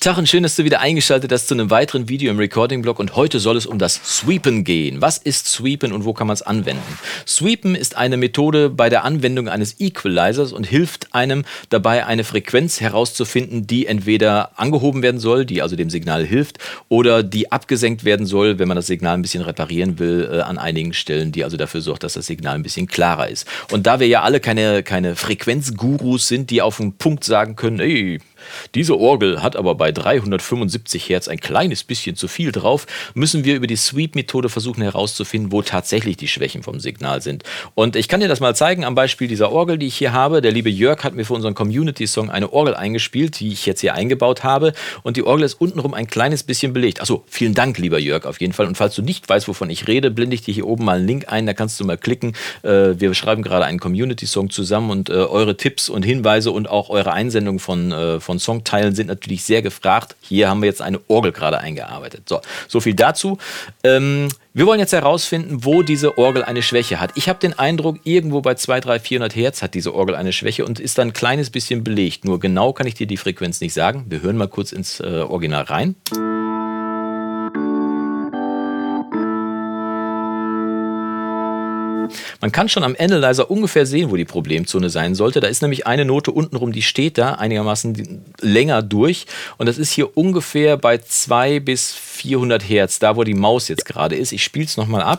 Tag und schön, dass du wieder eingeschaltet hast zu einem weiteren Video im Recording-Blog und heute soll es um das Sweepen gehen. Was ist Sweepen und wo kann man es anwenden? Sweepen ist eine Methode bei der Anwendung eines Equalizers und hilft einem dabei, eine Frequenz herauszufinden, die entweder angehoben werden soll, die also dem Signal hilft, oder die abgesenkt werden soll, wenn man das Signal ein bisschen reparieren will, äh, an einigen Stellen, die also dafür sorgt, dass das Signal ein bisschen klarer ist. Und da wir ja alle keine, keine Frequenzgurus sind, die auf den Punkt sagen können, ey, diese Orgel hat aber bei 375 Hertz ein kleines bisschen zu viel drauf, müssen wir über die Sweep-Methode versuchen herauszufinden, wo tatsächlich die Schwächen vom Signal sind. Und ich kann dir das mal zeigen am Beispiel dieser Orgel, die ich hier habe. Der liebe Jörg hat mir für unseren Community-Song eine Orgel eingespielt, die ich jetzt hier eingebaut habe. Und die Orgel ist untenrum ein kleines bisschen belegt. Achso, vielen Dank, lieber Jörg, auf jeden Fall. Und falls du nicht weißt, wovon ich rede, blende ich dir hier oben mal einen Link ein, da kannst du mal klicken. Äh, wir schreiben gerade einen Community-Song zusammen und äh, eure Tipps und Hinweise und auch eure Einsendung von, äh, von Songteilen sind natürlich sehr gefragt. Hier haben wir jetzt eine Orgel gerade eingearbeitet. So, so viel dazu. Ähm, wir wollen jetzt herausfinden, wo diese Orgel eine Schwäche hat. Ich habe den Eindruck, irgendwo bei 200, 300, 400 Hertz hat diese Orgel eine Schwäche und ist dann ein kleines bisschen belegt. Nur genau kann ich dir die Frequenz nicht sagen. Wir hören mal kurz ins äh, Original rein. Man kann schon am Analyzer ungefähr sehen, wo die Problemzone sein sollte. Da ist nämlich eine Note untenrum, die steht da einigermaßen länger durch. Und das ist hier ungefähr bei 2 bis 400 Hertz, da wo die Maus jetzt gerade ist. Ich spiele es nochmal ab.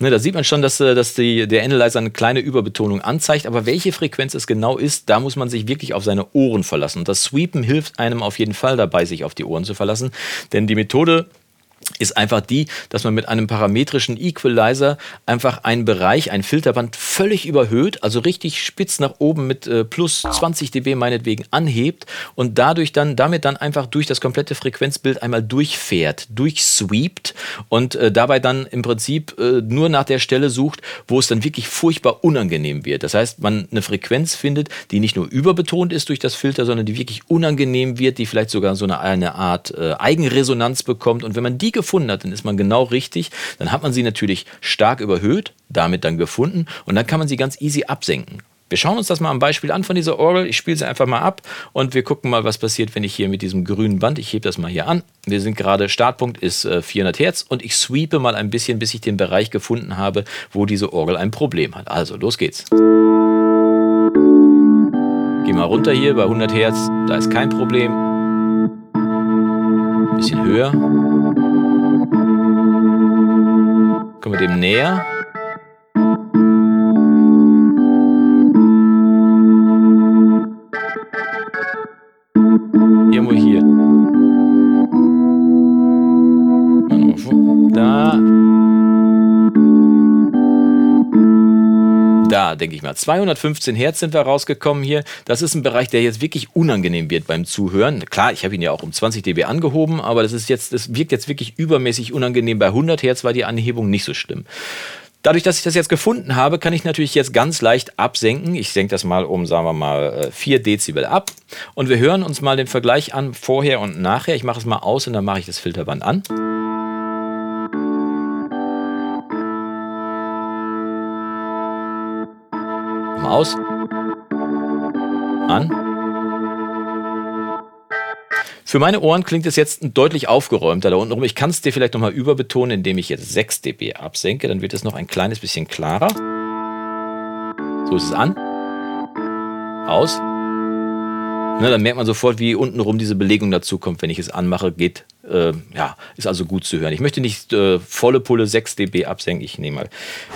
Ne, da sieht man schon, dass, äh, dass die, der Analyzer eine kleine Überbetonung anzeigt. Aber welche Frequenz es genau ist, da muss man sich wirklich auf seine Ohren verlassen. Und das Sweepen hilft einem auf jeden Fall dabei, sich auf die Ohren zu verlassen. Denn die Methode ist einfach die, dass man mit einem parametrischen Equalizer einfach einen Bereich, ein Filterband völlig überhöht, also richtig spitz nach oben mit äh, plus 20 dB meinetwegen anhebt und dadurch dann, damit dann einfach durch das komplette Frequenzbild einmal durchfährt, durchsweept und äh, dabei dann im Prinzip äh, nur nach der Stelle sucht, wo es dann wirklich furchtbar unangenehm wird. Das heißt, man eine Frequenz findet, die nicht nur überbetont ist durch das Filter, sondern die wirklich unangenehm wird, die vielleicht sogar so eine, eine Art äh, Eigenresonanz bekommt und wenn man die gefunden hat, dann ist man genau richtig. Dann hat man sie natürlich stark überhöht, damit dann gefunden und dann kann man sie ganz easy absenken. Wir schauen uns das mal am Beispiel an von dieser Orgel. Ich spiele sie einfach mal ab und wir gucken mal, was passiert, wenn ich hier mit diesem grünen Band, ich hebe das mal hier an. Wir sind gerade, Startpunkt ist 400 äh, Hertz und ich sweepe mal ein bisschen, bis ich den Bereich gefunden habe, wo diese Orgel ein Problem hat. Also, los geht's. Geh mal runter hier bei 100 Hertz, da ist kein Problem. Ein bisschen höher. Kommen wir dem näher. Da, denke ich mal. 215 Hertz sind wir rausgekommen hier. Das ist ein Bereich, der jetzt wirklich unangenehm wird beim Zuhören. Klar, ich habe ihn ja auch um 20 dB angehoben, aber das ist jetzt, das wirkt jetzt wirklich übermäßig unangenehm. Bei 100 Hertz war die Anhebung nicht so schlimm. Dadurch, dass ich das jetzt gefunden habe, kann ich natürlich jetzt ganz leicht absenken. Ich senke das mal um, sagen wir mal, 4 äh, Dezibel ab. Und wir hören uns mal den Vergleich an, vorher und nachher. Ich mache es mal aus und dann mache ich das Filterband an. Aus. An. Für meine Ohren klingt es jetzt deutlich aufgeräumter da unten rum. Ich kann es dir vielleicht nochmal überbetonen, indem ich jetzt 6 dB absenke. Dann wird es noch ein kleines bisschen klarer. So ist es an. Aus. Ne, dann merkt man sofort, wie untenrum diese Belegung dazu kommt. Wenn ich es anmache, geht äh, ja, ist also gut zu hören. Ich möchte nicht äh, volle Pulle 6 dB absenken, ich nehme mal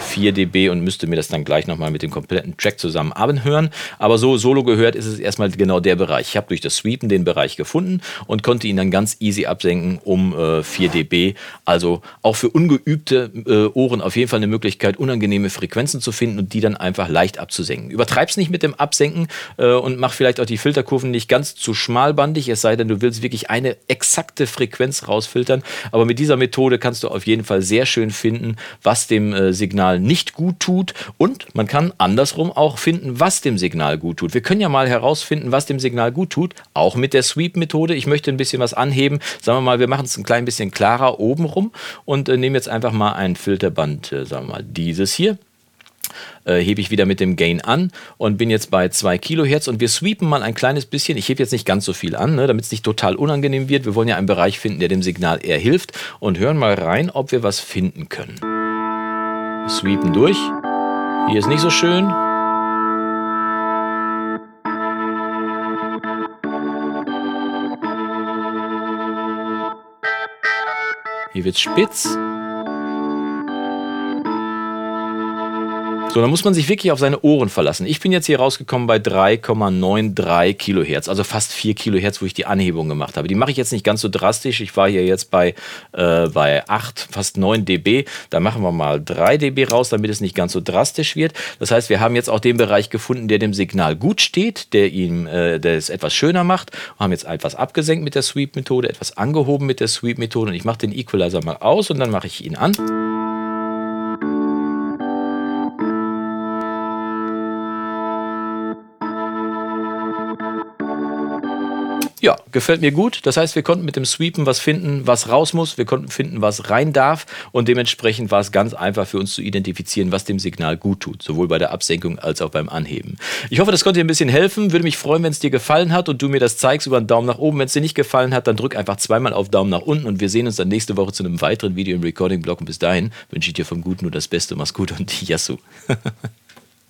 4 dB und müsste mir das dann gleich nochmal mit dem kompletten Track zusammen abhören. Aber so solo gehört ist es erstmal genau der Bereich. Ich habe durch das Sweepen den Bereich gefunden und konnte ihn dann ganz easy absenken um äh, 4 dB. Also auch für ungeübte äh, Ohren auf jeden Fall eine Möglichkeit, unangenehme Frequenzen zu finden und die dann einfach leicht abzusenken. Übertreib's nicht mit dem Absenken äh, und mach vielleicht auch die Filterkurven nicht ganz zu schmalbandig, es sei denn, du willst wirklich eine exakte Frequenz Frequenz rausfiltern. Aber mit dieser Methode kannst du auf jeden Fall sehr schön finden, was dem äh, Signal nicht gut tut. Und man kann andersrum auch finden, was dem Signal gut tut. Wir können ja mal herausfinden, was dem Signal gut tut, auch mit der Sweep-Methode. Ich möchte ein bisschen was anheben. Sagen wir mal, wir machen es ein klein bisschen klarer oben rum und äh, nehmen jetzt einfach mal ein Filterband, äh, sagen wir mal, dieses hier äh, hebe ich wieder mit dem Gain an und bin jetzt bei 2 Kilohertz und wir sweepen mal ein kleines bisschen. Ich hebe jetzt nicht ganz so viel an, ne, damit es nicht total unangenehm wird. Wir wollen ja einen Bereich finden, der dem Signal eher hilft und hören mal rein, ob wir was finden können. Sweepen durch. Hier ist nicht so schön. Hier wird spitz. So, dann muss man sich wirklich auf seine Ohren verlassen. Ich bin jetzt hier rausgekommen bei 3,93 Kilohertz, also fast 4 Kilohertz, wo ich die Anhebung gemacht habe. Die mache ich jetzt nicht ganz so drastisch. Ich war hier jetzt bei, äh, bei 8, fast 9 dB. Da machen wir mal 3 dB raus, damit es nicht ganz so drastisch wird. Das heißt, wir haben jetzt auch den Bereich gefunden, der dem Signal gut steht, der ihm, äh, der es etwas schöner macht. Wir haben jetzt etwas abgesenkt mit der Sweep-Methode, etwas angehoben mit der Sweep-Methode und ich mache den Equalizer mal aus und dann mache ich ihn an. Gefällt mir gut. Das heißt, wir konnten mit dem Sweepen was finden, was raus muss. Wir konnten finden, was rein darf. Und dementsprechend war es ganz einfach für uns zu identifizieren, was dem Signal gut tut. Sowohl bei der Absenkung als auch beim Anheben. Ich hoffe, das konnte dir ein bisschen helfen. Würde mich freuen, wenn es dir gefallen hat und du mir das zeigst über einen Daumen nach oben. Wenn es dir nicht gefallen hat, dann drück einfach zweimal auf Daumen nach unten. Und wir sehen uns dann nächste Woche zu einem weiteren Video im Recording-Blog. Und bis dahin wünsche ich dir vom Guten nur das Beste. Mach's gut und Yasu.